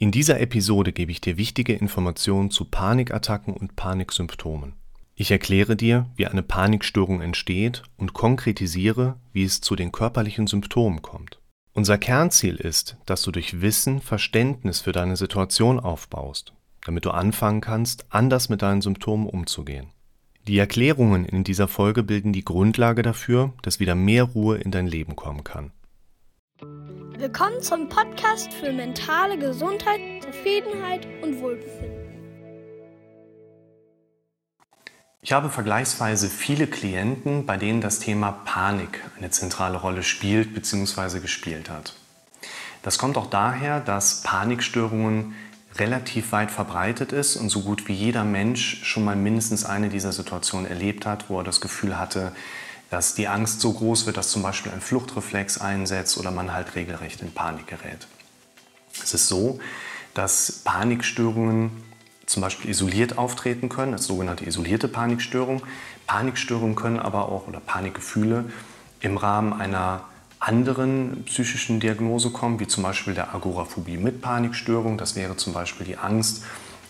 In dieser Episode gebe ich dir wichtige Informationen zu Panikattacken und Paniksymptomen. Ich erkläre dir, wie eine Panikstörung entsteht und konkretisiere, wie es zu den körperlichen Symptomen kommt. Unser Kernziel ist, dass du durch Wissen Verständnis für deine Situation aufbaust, damit du anfangen kannst, anders mit deinen Symptomen umzugehen. Die Erklärungen in dieser Folge bilden die Grundlage dafür, dass wieder mehr Ruhe in dein Leben kommen kann. Willkommen zum Podcast für mentale Gesundheit, Zufriedenheit und Wohlbefinden. Ich habe vergleichsweise viele Klienten, bei denen das Thema Panik eine zentrale Rolle spielt bzw. gespielt hat. Das kommt auch daher, dass Panikstörungen relativ weit verbreitet ist und so gut wie jeder Mensch schon mal mindestens eine dieser Situationen erlebt hat, wo er das Gefühl hatte, dass die Angst so groß wird, dass zum Beispiel ein Fluchtreflex einsetzt oder man halt regelrecht in Panik gerät. Es ist so, dass Panikstörungen zum Beispiel isoliert auftreten können, als sogenannte isolierte Panikstörung. Panikstörungen können aber auch oder Panikgefühle im Rahmen einer anderen psychischen Diagnose kommen, wie zum Beispiel der Agoraphobie mit Panikstörung. Das wäre zum Beispiel die Angst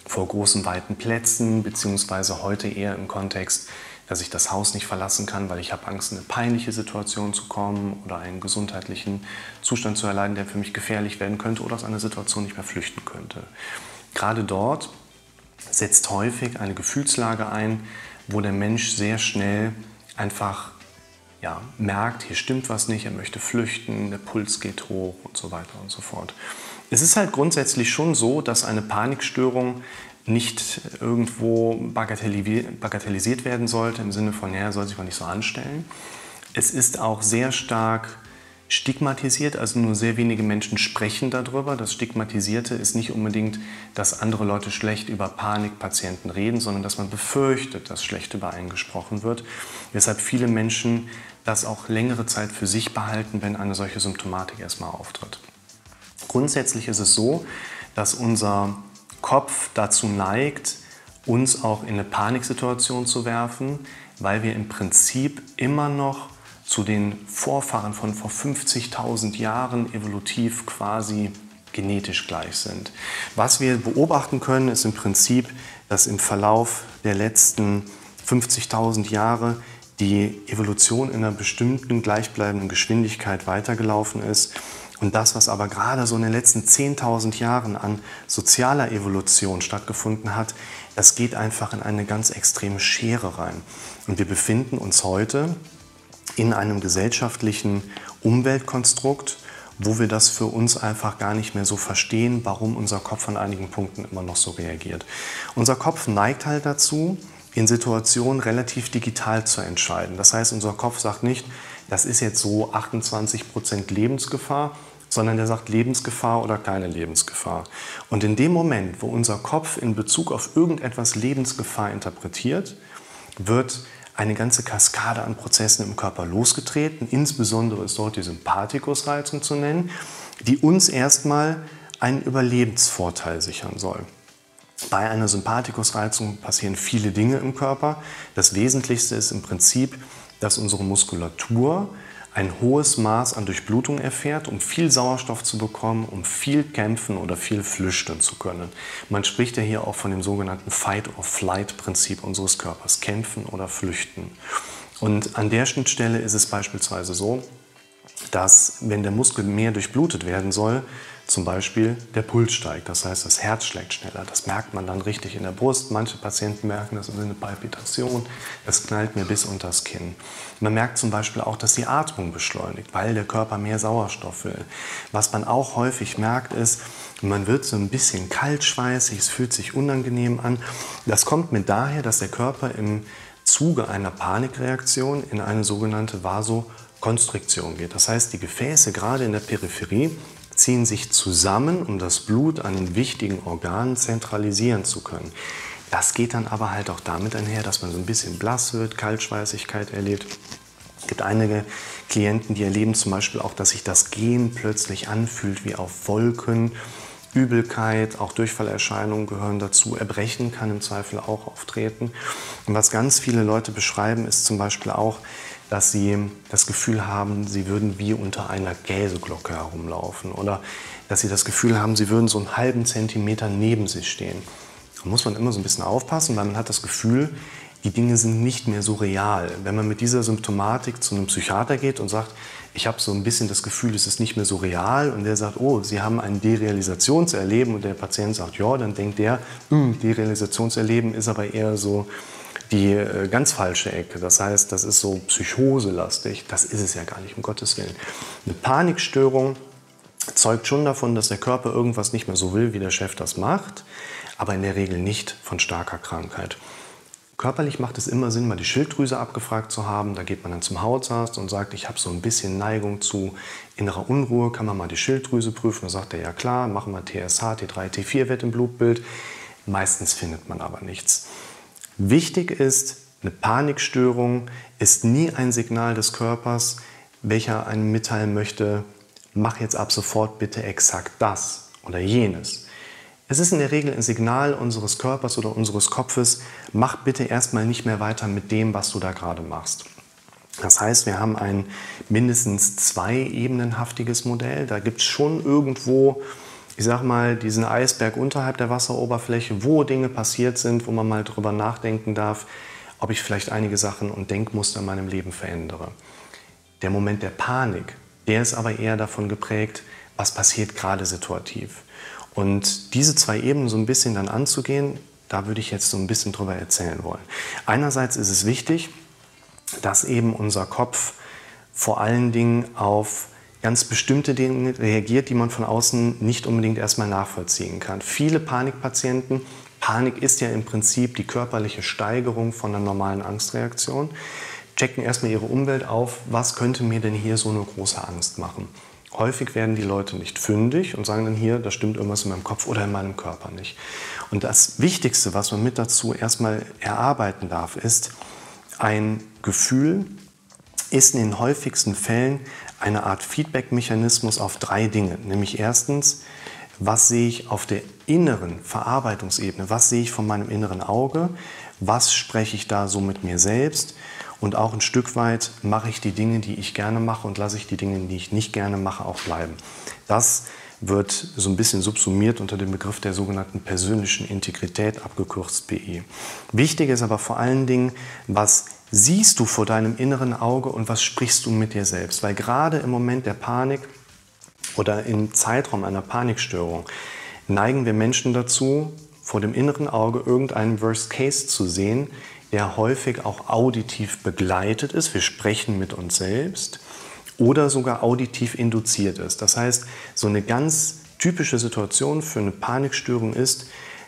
vor großen, weiten Plätzen, beziehungsweise heute eher im Kontext dass ich das Haus nicht verlassen kann, weil ich habe Angst, in eine peinliche Situation zu kommen oder einen gesundheitlichen Zustand zu erleiden, der für mich gefährlich werden könnte oder aus einer Situation nicht mehr flüchten könnte. Gerade dort setzt häufig eine Gefühlslage ein, wo der Mensch sehr schnell einfach ja, merkt, hier stimmt was nicht, er möchte flüchten, der Puls geht hoch und so weiter und so fort. Es ist halt grundsätzlich schon so, dass eine Panikstörung nicht irgendwo bagatellisiert werden sollte, im Sinne von, ja, soll sich mal nicht so anstellen. Es ist auch sehr stark stigmatisiert, also nur sehr wenige Menschen sprechen darüber. Das Stigmatisierte ist nicht unbedingt, dass andere Leute schlecht über Panikpatienten reden, sondern dass man befürchtet, dass schlecht über einen gesprochen wird. Weshalb viele Menschen das auch längere Zeit für sich behalten, wenn eine solche Symptomatik erstmal auftritt. Grundsätzlich ist es so, dass unser Kopf dazu neigt, uns auch in eine Paniksituation zu werfen, weil wir im Prinzip immer noch zu den Vorfahren von vor 50.000 Jahren evolutiv quasi genetisch gleich sind. Was wir beobachten können, ist im Prinzip, dass im Verlauf der letzten 50.000 Jahre die Evolution in einer bestimmten gleichbleibenden Geschwindigkeit weitergelaufen ist und das, was aber gerade so in den letzten 10.000 Jahren an sozialer Evolution stattgefunden hat, das geht einfach in eine ganz extreme Schere rein. Und wir befinden uns heute in einem gesellschaftlichen Umweltkonstrukt, wo wir das für uns einfach gar nicht mehr so verstehen, warum unser Kopf an einigen Punkten immer noch so reagiert. Unser Kopf neigt halt dazu, in Situationen relativ digital zu entscheiden. Das heißt, unser Kopf sagt nicht, das ist jetzt so 28 Prozent Lebensgefahr, sondern der sagt Lebensgefahr oder keine Lebensgefahr. Und in dem Moment, wo unser Kopf in Bezug auf irgendetwas Lebensgefahr interpretiert, wird eine ganze Kaskade an Prozessen im Körper losgetreten. Insbesondere ist dort die Sympathikusreizung zu nennen, die uns erstmal einen Überlebensvorteil sichern soll. Bei einer Sympathikusreizung passieren viele Dinge im Körper. Das Wesentlichste ist im Prinzip, dass unsere Muskulatur ein hohes Maß an Durchblutung erfährt, um viel Sauerstoff zu bekommen, um viel kämpfen oder viel flüchten zu können. Man spricht ja hier auch von dem sogenannten Fight-or-Flight-Prinzip unseres Körpers, kämpfen oder flüchten. Und an der Schnittstelle ist es beispielsweise so, dass wenn der Muskel mehr durchblutet werden soll, zum Beispiel der Puls steigt. Das heißt, das Herz schlägt schneller. Das merkt man dann richtig in der Brust. Manche Patienten merken das ist eine Palpitation. Es knallt mir bis unters Kinn. Man merkt zum Beispiel auch, dass die Atmung beschleunigt, weil der Körper mehr Sauerstoff will. Was man auch häufig merkt, ist, man wird so ein bisschen kaltschweißig, es fühlt sich unangenehm an. Das kommt mit daher, dass der Körper im Zuge einer Panikreaktion in eine sogenannte Vasokonstriktion geht. Das heißt, die Gefäße gerade in der Peripherie ziehen sich zusammen, um das Blut an den wichtigen Organen zentralisieren zu können. Das geht dann aber halt auch damit einher, dass man so ein bisschen blass wird, Kaltschweißigkeit erlebt. Es gibt einige Klienten, die erleben zum Beispiel auch, dass sich das Gehen plötzlich anfühlt wie auf Wolken. Übelkeit, auch Durchfallerscheinungen gehören dazu. Erbrechen kann im Zweifel auch auftreten. Und was ganz viele Leute beschreiben, ist zum Beispiel auch, dass sie das Gefühl haben, sie würden wie unter einer Käseglocke herumlaufen oder dass sie das Gefühl haben, sie würden so einen halben Zentimeter neben sich stehen. Da muss man immer so ein bisschen aufpassen, weil man hat das Gefühl, die Dinge sind nicht mehr so real. Wenn man mit dieser Symptomatik zu einem Psychiater geht und sagt, ich habe so ein bisschen das Gefühl, es ist nicht mehr so real und der sagt, oh, Sie haben ein Derealisationserleben und der Patient sagt, ja, dann denkt der, hm, Derealisationserleben ist aber eher so die äh, ganz falsche Ecke. Das heißt, das ist so psychoselastig. Das ist es ja gar nicht, um Gottes Willen. Eine Panikstörung zeugt schon davon, dass der Körper irgendwas nicht mehr so will, wie der Chef das macht, aber in der Regel nicht von starker Krankheit. Körperlich macht es immer Sinn, mal die Schilddrüse abgefragt zu haben. Da geht man dann zum Hautarzt und sagt, ich habe so ein bisschen Neigung zu innerer Unruhe. Kann man mal die Schilddrüse prüfen? Da sagt er, ja klar, machen wir TSH, T3, T4-Wert im Blutbild. Meistens findet man aber nichts. Wichtig ist, eine Panikstörung ist nie ein Signal des Körpers, welcher einem mitteilen möchte, mach jetzt ab sofort bitte exakt das oder jenes. Es ist in der Regel ein Signal unseres Körpers oder unseres Kopfes, mach bitte erstmal nicht mehr weiter mit dem, was du da gerade machst. Das heißt, wir haben ein mindestens zwei-ebenenhaftiges Modell. Da gibt es schon irgendwo, ich sag mal, diesen Eisberg unterhalb der Wasseroberfläche, wo Dinge passiert sind, wo man mal drüber nachdenken darf, ob ich vielleicht einige Sachen und Denkmuster in meinem Leben verändere. Der Moment der Panik, der ist aber eher davon geprägt, was passiert gerade situativ. Und diese zwei Ebenen so ein bisschen dann anzugehen, da würde ich jetzt so ein bisschen drüber erzählen wollen. Einerseits ist es wichtig, dass eben unser Kopf vor allen Dingen auf ganz bestimmte Dinge reagiert, die man von außen nicht unbedingt erstmal nachvollziehen kann. Viele Panikpatienten, Panik ist ja im Prinzip die körperliche Steigerung von einer normalen Angstreaktion, checken erstmal ihre Umwelt auf, was könnte mir denn hier so eine große Angst machen. Häufig werden die Leute nicht fündig und sagen dann hier, da stimmt irgendwas in meinem Kopf oder in meinem Körper nicht. Und das Wichtigste, was man mit dazu erstmal erarbeiten darf, ist, ein Gefühl ist in den häufigsten Fällen eine Art Feedback-Mechanismus auf drei Dinge. Nämlich erstens, was sehe ich auf der inneren Verarbeitungsebene? Was sehe ich von meinem inneren Auge? Was spreche ich da so mit mir selbst? Und auch ein Stück weit mache ich die Dinge, die ich gerne mache und lasse ich die Dinge, die ich nicht gerne mache, auch bleiben. Das wird so ein bisschen subsumiert unter dem Begriff der sogenannten persönlichen Integrität, abgekürzt BI. Wichtig ist aber vor allen Dingen, was siehst du vor deinem inneren Auge und was sprichst du mit dir selbst? Weil gerade im Moment der Panik oder im Zeitraum einer Panikstörung neigen wir Menschen dazu, vor dem inneren Auge irgendeinen Worst Case zu sehen, der häufig auch auditiv begleitet ist. Wir sprechen mit uns selbst oder sogar auditiv induziert ist. Das heißt, so eine ganz typische Situation für eine Panikstörung ist,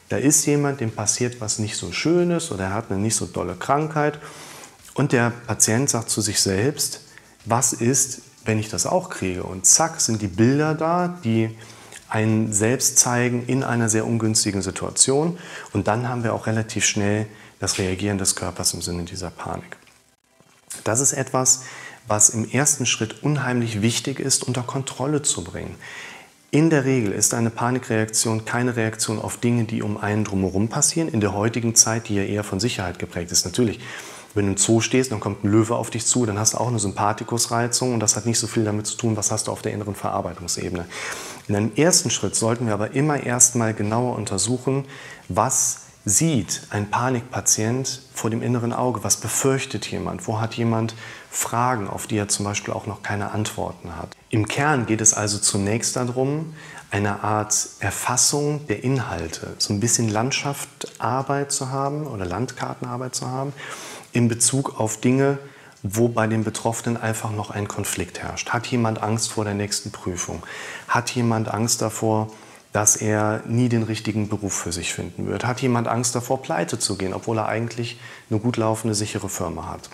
da ist jemand, dem passiert was nicht so Schönes oder er hat eine nicht so dolle Krankheit und der Patient sagt zu sich selbst, was ist, wenn ich das auch kriege? Und zack, sind die Bilder da, die einen selbst zeigen in einer sehr ungünstigen Situation. Und dann haben wir auch relativ schnell das Reagieren des Körpers im Sinne dieser Panik. Das ist etwas, was im ersten Schritt unheimlich wichtig ist, unter Kontrolle zu bringen. In der Regel ist eine Panikreaktion keine Reaktion auf Dinge, die um einen drumherum passieren, in der heutigen Zeit, die ja eher von Sicherheit geprägt ist. Natürlich, wenn du im Zoo stehst, dann kommt ein Löwe auf dich zu, dann hast du auch eine Sympathikusreizung und das hat nicht so viel damit zu tun, was hast du auf der inneren Verarbeitungsebene. In einem ersten Schritt sollten wir aber immer erstmal genauer untersuchen, was sieht ein Panikpatient vor dem inneren Auge? Was befürchtet jemand? Wo hat jemand Fragen, auf die er zum Beispiel auch noch keine Antworten hat? Im Kern geht es also zunächst darum, eine Art Erfassung der Inhalte, so ein bisschen Landschaftsarbeit zu haben oder Landkartenarbeit zu haben in Bezug auf Dinge, wo bei den Betroffenen einfach noch ein Konflikt herrscht. Hat jemand Angst vor der nächsten Prüfung? Hat jemand Angst davor, dass er nie den richtigen Beruf für sich finden wird? Hat jemand Angst davor, pleite zu gehen, obwohl er eigentlich eine gut laufende, sichere Firma hat?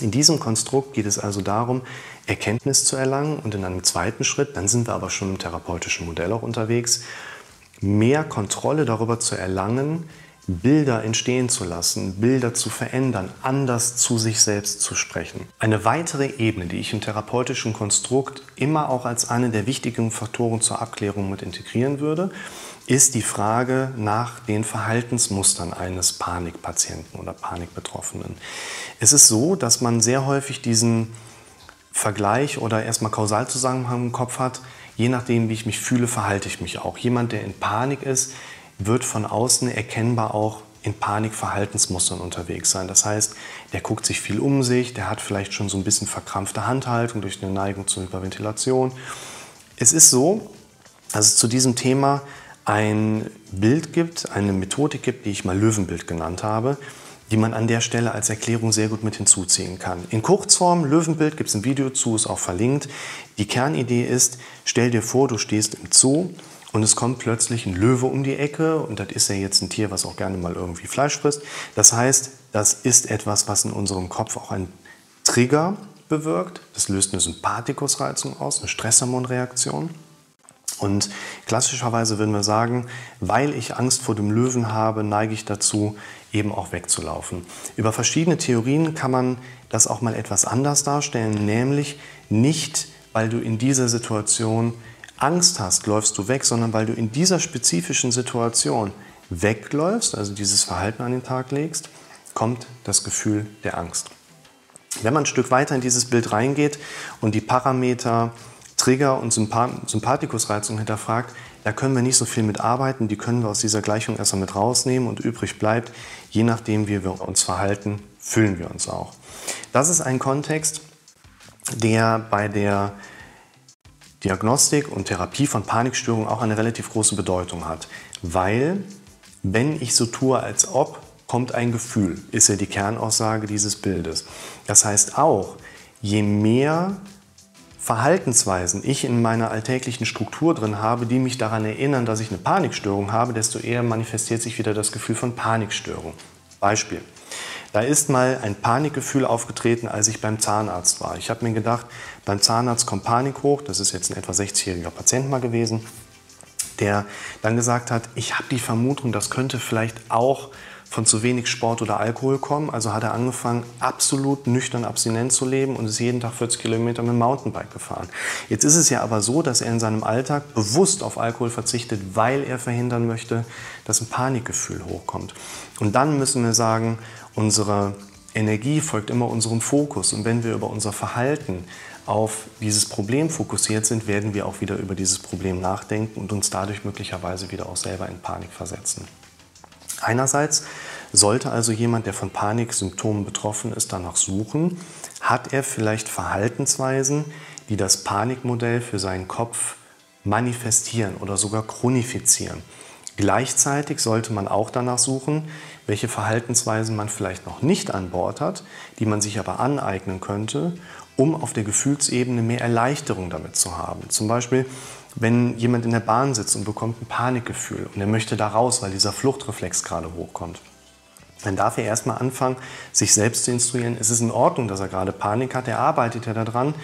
In diesem Konstrukt geht es also darum, Erkenntnis zu erlangen und in einem zweiten Schritt, dann sind wir aber schon im therapeutischen Modell auch unterwegs, mehr Kontrolle darüber zu erlangen, Bilder entstehen zu lassen, Bilder zu verändern, anders zu sich selbst zu sprechen. Eine weitere Ebene, die ich im therapeutischen Konstrukt immer auch als eine der wichtigen Faktoren zur Abklärung mit integrieren würde, ist die Frage nach den Verhaltensmustern eines Panikpatienten oder Panikbetroffenen. Es ist so, dass man sehr häufig diesen Vergleich oder erstmal Kausalzusammenhang im Kopf hat, je nachdem, wie ich mich fühle, verhalte ich mich auch. Jemand, der in Panik ist, wird von außen erkennbar auch in Panikverhaltensmustern unterwegs sein. Das heißt, der guckt sich viel um sich, der hat vielleicht schon so ein bisschen verkrampfte Handhaltung durch eine Neigung zur Hyperventilation. Es ist so, dass es zu diesem Thema ein Bild gibt, eine Methodik gibt, die ich mal Löwenbild genannt habe, die man an der Stelle als Erklärung sehr gut mit hinzuziehen kann. In Kurzform, Löwenbild gibt es ein Video zu, ist auch verlinkt. Die Kernidee ist, stell dir vor, du stehst im Zoo und es kommt plötzlich ein Löwe um die Ecke und das ist ja jetzt ein Tier, was auch gerne mal irgendwie Fleisch frisst. Das heißt, das ist etwas, was in unserem Kopf auch einen Trigger bewirkt. Das löst eine Sympathikusreizung aus, eine Stresshormonreaktion. Und klassischerweise würden wir sagen, weil ich Angst vor dem Löwen habe, neige ich dazu, eben auch wegzulaufen. Über verschiedene Theorien kann man das auch mal etwas anders darstellen, nämlich nicht, weil du in dieser Situation Angst hast, läufst du weg, sondern weil du in dieser spezifischen Situation wegläufst, also dieses Verhalten an den Tag legst, kommt das Gefühl der Angst. Wenn man ein Stück weiter in dieses Bild reingeht und die Parameter Trigger und Sympathikusreizung hinterfragt, da können wir nicht so viel mit arbeiten, die können wir aus dieser Gleichung erstmal mit rausnehmen und übrig bleibt, je nachdem wie wir uns verhalten, fühlen wir uns auch. Das ist ein Kontext, der bei der Diagnostik und Therapie von Panikstörungen auch eine relativ große Bedeutung hat. Weil, wenn ich so tue, als ob, kommt ein Gefühl, ist ja die Kernaussage dieses Bildes. Das heißt auch, je mehr Verhaltensweisen ich in meiner alltäglichen Struktur drin habe, die mich daran erinnern, dass ich eine Panikstörung habe, desto eher manifestiert sich wieder das Gefühl von Panikstörung. Beispiel. Da ist mal ein Panikgefühl aufgetreten, als ich beim Zahnarzt war. Ich habe mir gedacht, beim Zahnarzt kommt Panik hoch. Das ist jetzt ein etwa 60-jähriger Patient mal gewesen, der dann gesagt hat, ich habe die Vermutung, das könnte vielleicht auch von zu wenig Sport oder Alkohol kommen. Also hat er angefangen, absolut nüchtern abstinent zu leben und ist jeden Tag 40 Kilometer mit dem Mountainbike gefahren. Jetzt ist es ja aber so, dass er in seinem Alltag bewusst auf Alkohol verzichtet, weil er verhindern möchte, dass ein Panikgefühl hochkommt. Und dann müssen wir sagen, unsere Energie folgt immer unserem Fokus. Und wenn wir über unser Verhalten auf dieses Problem fokussiert sind, werden wir auch wieder über dieses Problem nachdenken und uns dadurch möglicherweise wieder auch selber in Panik versetzen. Einerseits sollte also jemand, der von Paniksymptomen betroffen ist, danach suchen, hat er vielleicht Verhaltensweisen, die das Panikmodell für seinen Kopf manifestieren oder sogar chronifizieren. Gleichzeitig sollte man auch danach suchen, welche Verhaltensweisen man vielleicht noch nicht an Bord hat, die man sich aber aneignen könnte, um auf der Gefühlsebene mehr Erleichterung damit zu haben. Zum Beispiel wenn jemand in der Bahn sitzt und bekommt ein Panikgefühl und er möchte da raus, weil dieser Fluchtreflex gerade hochkommt, dann darf er erstmal anfangen, sich selbst zu instruieren. Es ist in Ordnung, dass er gerade Panik hat, er arbeitet ja daran,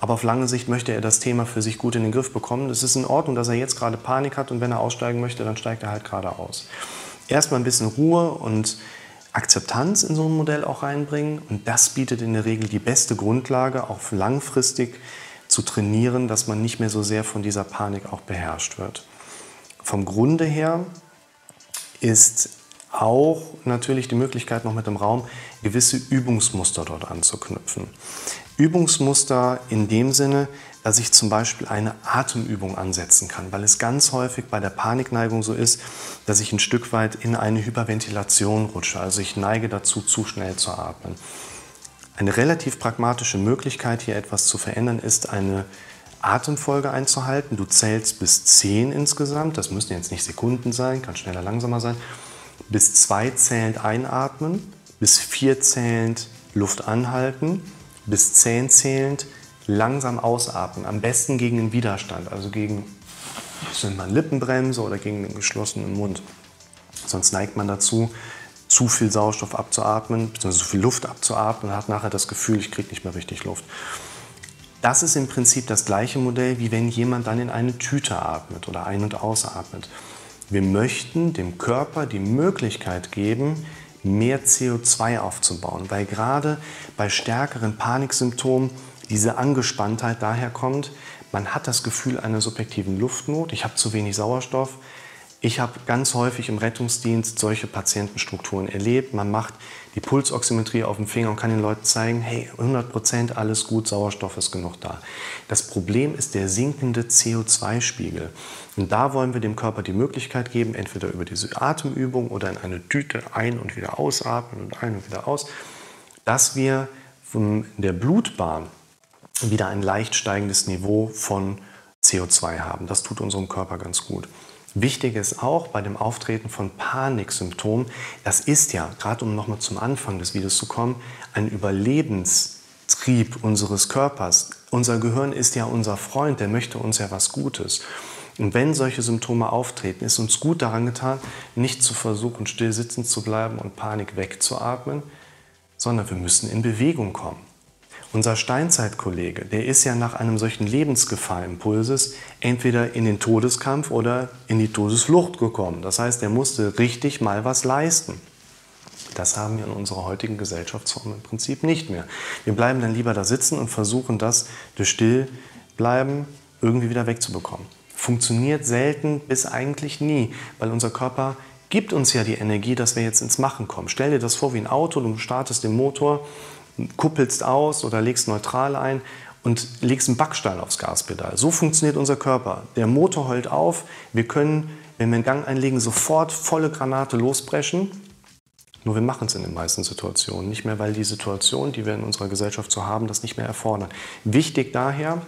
aber auf lange Sicht möchte er das Thema für sich gut in den Griff bekommen. Es ist in Ordnung, dass er jetzt gerade Panik hat und wenn er aussteigen möchte, dann steigt er halt gerade aus. Erstmal ein bisschen Ruhe und Akzeptanz in so ein Modell auch reinbringen und das bietet in der Regel die beste Grundlage, auch langfristig zu trainieren, dass man nicht mehr so sehr von dieser Panik auch beherrscht wird. Vom Grunde her ist auch natürlich die Möglichkeit noch mit dem Raum, gewisse Übungsmuster dort anzuknüpfen. Übungsmuster in dem Sinne, dass ich zum Beispiel eine Atemübung ansetzen kann, weil es ganz häufig bei der Panikneigung so ist, dass ich ein Stück weit in eine Hyperventilation rutsche. Also ich neige dazu, zu schnell zu atmen. Eine relativ pragmatische Möglichkeit, hier etwas zu verändern, ist eine Atemfolge einzuhalten. Du zählst bis 10 insgesamt, das müssen jetzt nicht Sekunden sein, kann schneller, langsamer sein. Bis 2 zählend einatmen, bis 4 zählend Luft anhalten, bis 10 zählend langsam ausatmen. Am besten gegen den Widerstand, also gegen man Lippenbremse oder gegen den geschlossenen Mund. Sonst neigt man dazu, zu viel Sauerstoff abzuatmen, beziehungsweise zu viel Luft abzuatmen und hat nachher das Gefühl, ich kriege nicht mehr richtig Luft. Das ist im Prinzip das gleiche Modell, wie wenn jemand dann in eine Tüte atmet oder ein- und ausatmet. Wir möchten dem Körper die Möglichkeit geben, mehr CO2 aufzubauen, weil gerade bei stärkeren Paniksymptomen diese Angespanntheit daher kommt, man hat das Gefühl einer subjektiven Luftnot, ich habe zu wenig Sauerstoff, Ich habe ganz häufig im Rettungsdienst solche Patientenstrukturen erlebt. Man macht die Pulsoximetrie auf dem Finger und kann den Leuten zeigen, hey, 100 Prozent, alles gut, Sauerstoff ist genug da. Das Problem ist der sinkende CO2-Spiegel. Und da wollen wir dem Körper die Möglichkeit geben, entweder über diese Atemübung oder in eine Tüte ein- und wieder ausatmen und ein- und wieder aus, dass wir von der Blutbahn wieder ein leicht steigendes Niveau von CO2 haben. Das tut unserem Körper ganz gut. Wichtig ist auch bei dem Auftreten von Paniksymptomen, das ist ja, gerade um nochmal zum Anfang des Videos zu kommen, ein Überlebenstrieb unseres Körpers. Unser Gehirn ist ja unser Freund, der möchte uns ja was Gutes. Und wenn solche Symptome auftreten, ist uns gut daran getan, nicht zu versuchen, still sitzen zu bleiben und Panik wegzuatmen, sondern wir müssen in Bewegung kommen. Unser Steinzeitkollege, der ist ja nach einem solchen Lebensgefahrenimpulses entweder in den Todeskampf oder in die Todesflucht gekommen. Das heißt, er musste richtig mal was leisten. Das haben wir in unserer heutigen Gesellschaftsform im Prinzip nicht mehr. Wir bleiben dann lieber da sitzen und versuchen das durch Stillbleiben irgendwie wieder wegzubekommen. Funktioniert selten bis eigentlich nie, weil unser Körper gibt uns ja die Energie, dass wir jetzt ins Machen kommen. Stell dir das vor wie ein Auto, du startest den Motor kuppelst aus oder legst neutral ein und legst einen Backstein aufs Gaspedal. So funktioniert unser Körper. Der Motor heult auf. Wir können, wenn wir einen Gang einlegen, sofort volle Granate losbrechen. Nur wir machen es in den meisten Situationen nicht mehr, weil die Situation, die wir in unserer Gesellschaft so haben, das nicht mehr erfordern. Wichtig daher,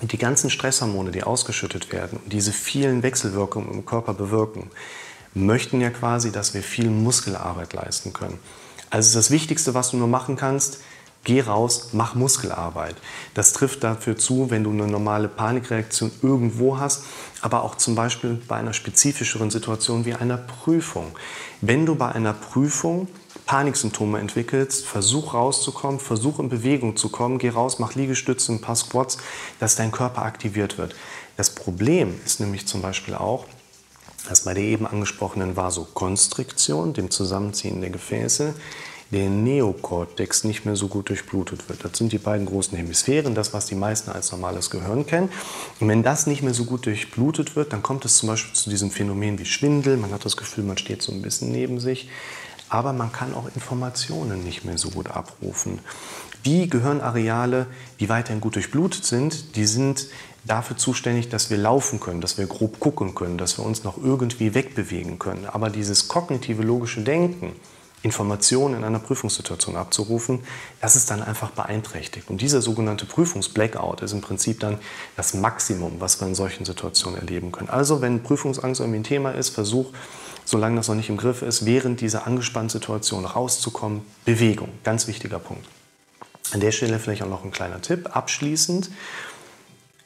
die ganzen Stresshormone, die ausgeschüttet werden und diese vielen Wechselwirkungen im Körper bewirken, möchten ja quasi, dass wir viel Muskelarbeit leisten können. Also das Wichtigste, was du nur machen kannst, geh raus, mach Muskelarbeit. Das trifft dafür zu, wenn du eine normale Panikreaktion irgendwo hast, aber auch zum Beispiel bei einer spezifischeren Situation wie einer Prüfung. Wenn du bei einer Prüfung Paniksymptome entwickelst, versuch rauszukommen, versuch in Bewegung zu kommen, geh raus, mach Liegestütze, ein paar Squats, dass dein Körper aktiviert wird. Das Problem ist nämlich zum Beispiel auch, dass bei der eben angesprochenen Vasokonstriktion, dem Zusammenziehen der Gefäße, der Neokortex nicht mehr so gut durchblutet wird. Das sind die beiden großen Hemisphären, das, was die meisten als normales Gehirn kennen. Und wenn das nicht mehr so gut durchblutet wird, dann kommt es zum Beispiel zu diesem Phänomen wie Schwindel. Man hat das Gefühl, man steht so ein bisschen neben sich. Aber man kann auch Informationen nicht mehr so gut abrufen. Die Gehirnareale, die weiterhin gut durchblutet sind, die sind dafür zuständig, dass wir laufen können, dass wir grob gucken können, dass wir uns noch irgendwie wegbewegen können. Aber dieses kognitive, logische Denken, Informationen in einer Prüfungssituation abzurufen, das ist dann einfach beeinträchtigt. Und dieser sogenannte Prüfungs-Blackout ist im Prinzip dann das Maximum, was wir in solchen Situationen erleben können. Also wenn Prüfungsangst irgendwie ein Thema ist, versuch, solange das noch nicht im Griff ist, während dieser angespannten Situation rauszukommen. Bewegung, ganz wichtiger Punkt. An der Stelle vielleicht auch noch ein kleiner Tipp. Abschließend,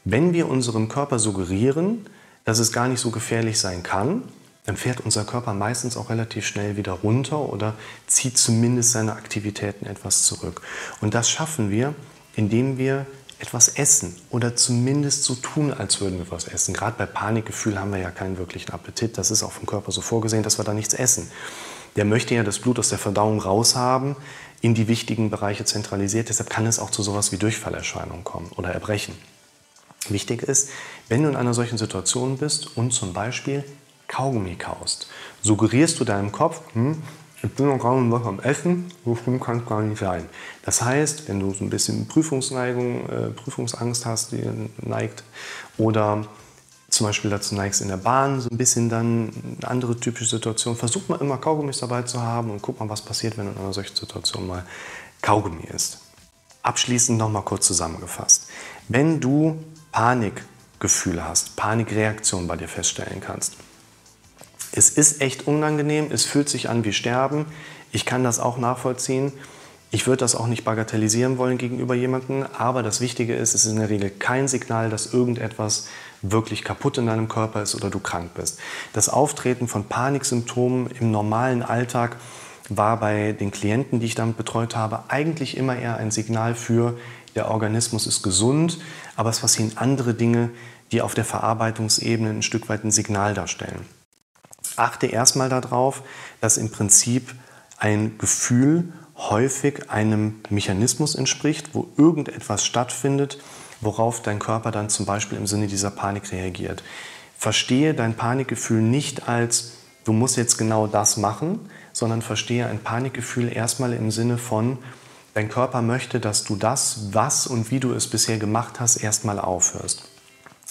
wenn wir unserem Körper suggerieren, dass es gar nicht so gefährlich sein kann, dann fährt unser Körper meistens auch relativ schnell wieder runter oder zieht zumindest seine Aktivitäten etwas zurück. Und das schaffen wir, indem wir etwas essen oder zumindest so tun, als würden wir was essen. Gerade bei Panikgefühl haben wir ja keinen wirklichen Appetit. Das ist auch vom Körper so vorgesehen, dass wir da nichts essen. Der möchte ja das Blut aus der Verdauung raushaben, in die wichtigen Bereiche zentralisiert. Deshalb kann es auch zu sowas wie Durchfallerscheinungen kommen oder Erbrechen. Wichtig ist, wenn du in einer solchen Situation bist und zum Beispiel Kaugummi kaust, suggerierst du deinem Kopf, hm, ich bin noch gerade was am Essen, so schlimm kann es gar nicht sein. Das heißt, wenn du so ein bisschen Prüfungsneigung, äh, Prüfungsangst hast, die neigt, oder zum Beispiel dazu neigst in der Bahn, so ein bisschen dann eine andere typische Situation, versuch mal immer Kaugummis dabei zu haben und guck mal, was passiert, wenn du in einer solchen Situation mal Kaugummi isst. Abschließend nochmal kurz zusammengefasst. Wenn du Panikgefühle hast, Panikreaktionen bei dir feststellen kannst. Es ist echt unangenehm, es fühlt sich an wie Sterben. Ich kann das auch nachvollziehen. Ich würde das auch nicht bagatellisieren wollen gegenüber jemandem, aber das Wichtige ist, es ist in der Regel kein Signal, dass irgendetwas wirklich kaputt in deinem Körper ist oder du krank bist. Das Auftreten von Paniksymptomen im normalen Alltag war bei den Klienten, die ich damit betreut habe, eigentlich immer eher ein Signal für, der Organismus ist gesund, aber es passieren andere Dinge, die auf der Verarbeitungsebene ein Stück weit ein Signal darstellen. Achte erstmal darauf, dass im Prinzip ein Gefühl häufig einem Mechanismus entspricht, wo irgendetwas stattfindet, worauf dein Körper dann zum Beispiel im Sinne dieser Panik reagiert. verstehe dein Panikgefühl nicht als, du musst jetzt genau das machen, sondern verstehe ein Panikgefühl erstmal im Sinne von, dein Körper möchte, dass du das, was und wie du es bisher gemacht hast, erstmal aufhörst.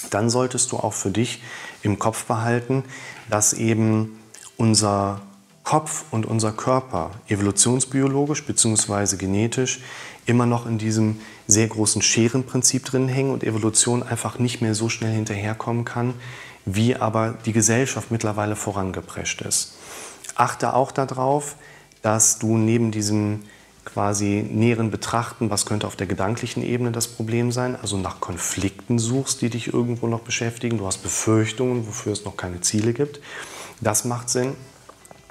Dann solltest du auch für dich im Kopf behalten, dass eben unser Kopf und unser Körper evolutionsbiologisch bzw. genetisch immer noch in diesem sehr großen Scherenprinzip drin hängen und Evolution einfach nicht mehr so schnell hinterherkommen kann, wie aber die Gesellschaft mittlerweile vorangeprescht ist. Achte auch darauf, dass du neben diesem quasi näheren Betrachten, was könnte auf der gedanklichen Ebene das Problem sein, also nach Konflikten suchst, die dich irgendwo noch beschäftigen. Du hast Befürchtungen, wofür es noch keine Ziele gibt. Das macht Sinn.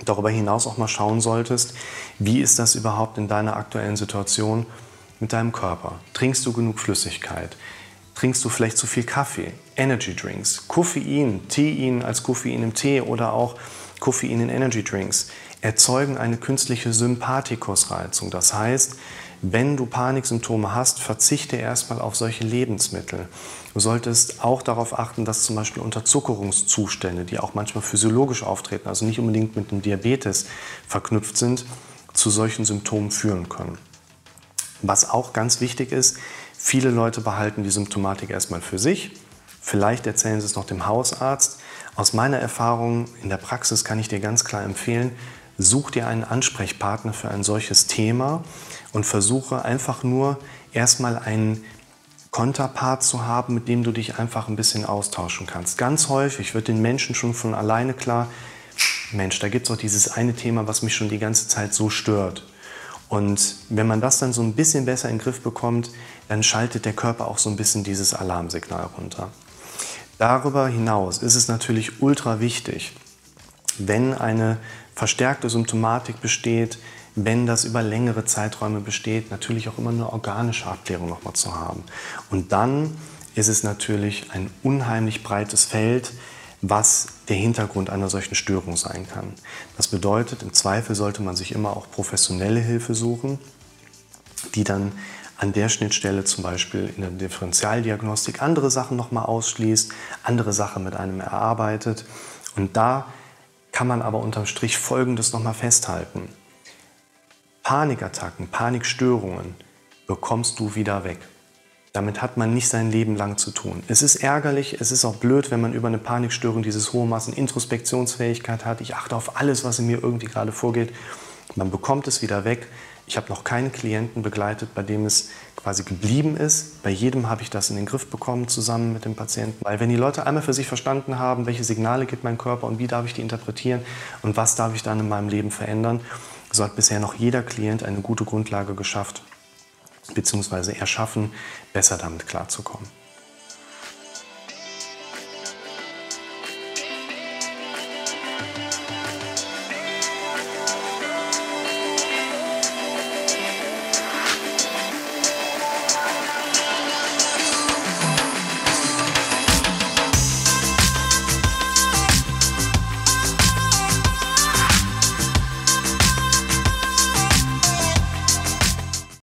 Darüber hinaus auch mal schauen solltest, wie ist das überhaupt in deiner aktuellen Situation mit deinem Körper? Trinkst du genug Flüssigkeit? Trinkst du vielleicht zu viel Kaffee, Energy Drinks, Koffein, Tein als Koffein im Tee oder auch Koffein in Energy Drinks? Erzeugen eine künstliche Sympathikusreizung. Das heißt, wenn du Paniksymptome hast, verzichte erstmal auf solche Lebensmittel. Du solltest auch darauf achten, dass zum Beispiel Unterzuckerungszustände, die auch manchmal physiologisch auftreten, also nicht unbedingt mit dem Diabetes verknüpft sind, zu solchen Symptomen führen können. Was auch ganz wichtig ist, viele Leute behalten die Symptomatik erstmal für sich. Vielleicht erzählen sie es noch dem Hausarzt. Aus meiner Erfahrung in der Praxis kann ich dir ganz klar empfehlen, such dir einen Ansprechpartner für ein solches Thema und versuche einfach nur erstmal einen Konterpart zu haben, mit dem du dich einfach ein bisschen austauschen kannst. Ganz häufig wird den Menschen schon von alleine klar, Mensch, da gibt es auch dieses eine Thema, was mich schon die ganze Zeit so stört. Und wenn man das dann so ein bisschen besser in den Griff bekommt, dann schaltet der Körper auch so ein bisschen dieses Alarmsignal runter. Darüber hinaus ist es natürlich ultra wichtig, wenn eine verstärkte Symptomatik besteht, wenn das über längere Zeiträume besteht, natürlich auch immer eine organische Abklärung nochmal zu haben. Und dann ist es natürlich ein unheimlich breites Feld, was der Hintergrund einer solchen Störung sein kann. Das bedeutet, im Zweifel sollte man sich immer auch professionelle Hilfe suchen, die dann an der Schnittstelle zum Beispiel in der Differentialdiagnostik andere Sachen nochmal ausschließt, andere Sachen mit einem erarbeitet. Und da kann man aber unterm Strich Folgendes nochmal festhalten. Panikattacken, Panikstörungen bekommst du wieder weg. Damit hat man nicht sein Leben lang zu tun. Es ist ärgerlich, es ist auch blöd, wenn man über eine Panikstörung dieses hohe Maßen Introspektionsfähigkeit hat. Ich achte auf alles, was in mir irgendwie gerade vorgeht. Man bekommt es wieder weg. Ich habe noch keinen Klienten begleitet, bei dem es quasi geblieben ist. Bei jedem habe ich das in den Griff bekommen, zusammen mit dem Patienten. Weil wenn die Leute einmal für sich verstanden haben, welche Signale gibt mein Körper und wie darf ich die interpretieren und was darf ich dann in meinem Leben verändern, so hat bisher noch jeder Klient eine gute Grundlage geschafft, beziehungsweise erschaffen, besser damit klarzukommen.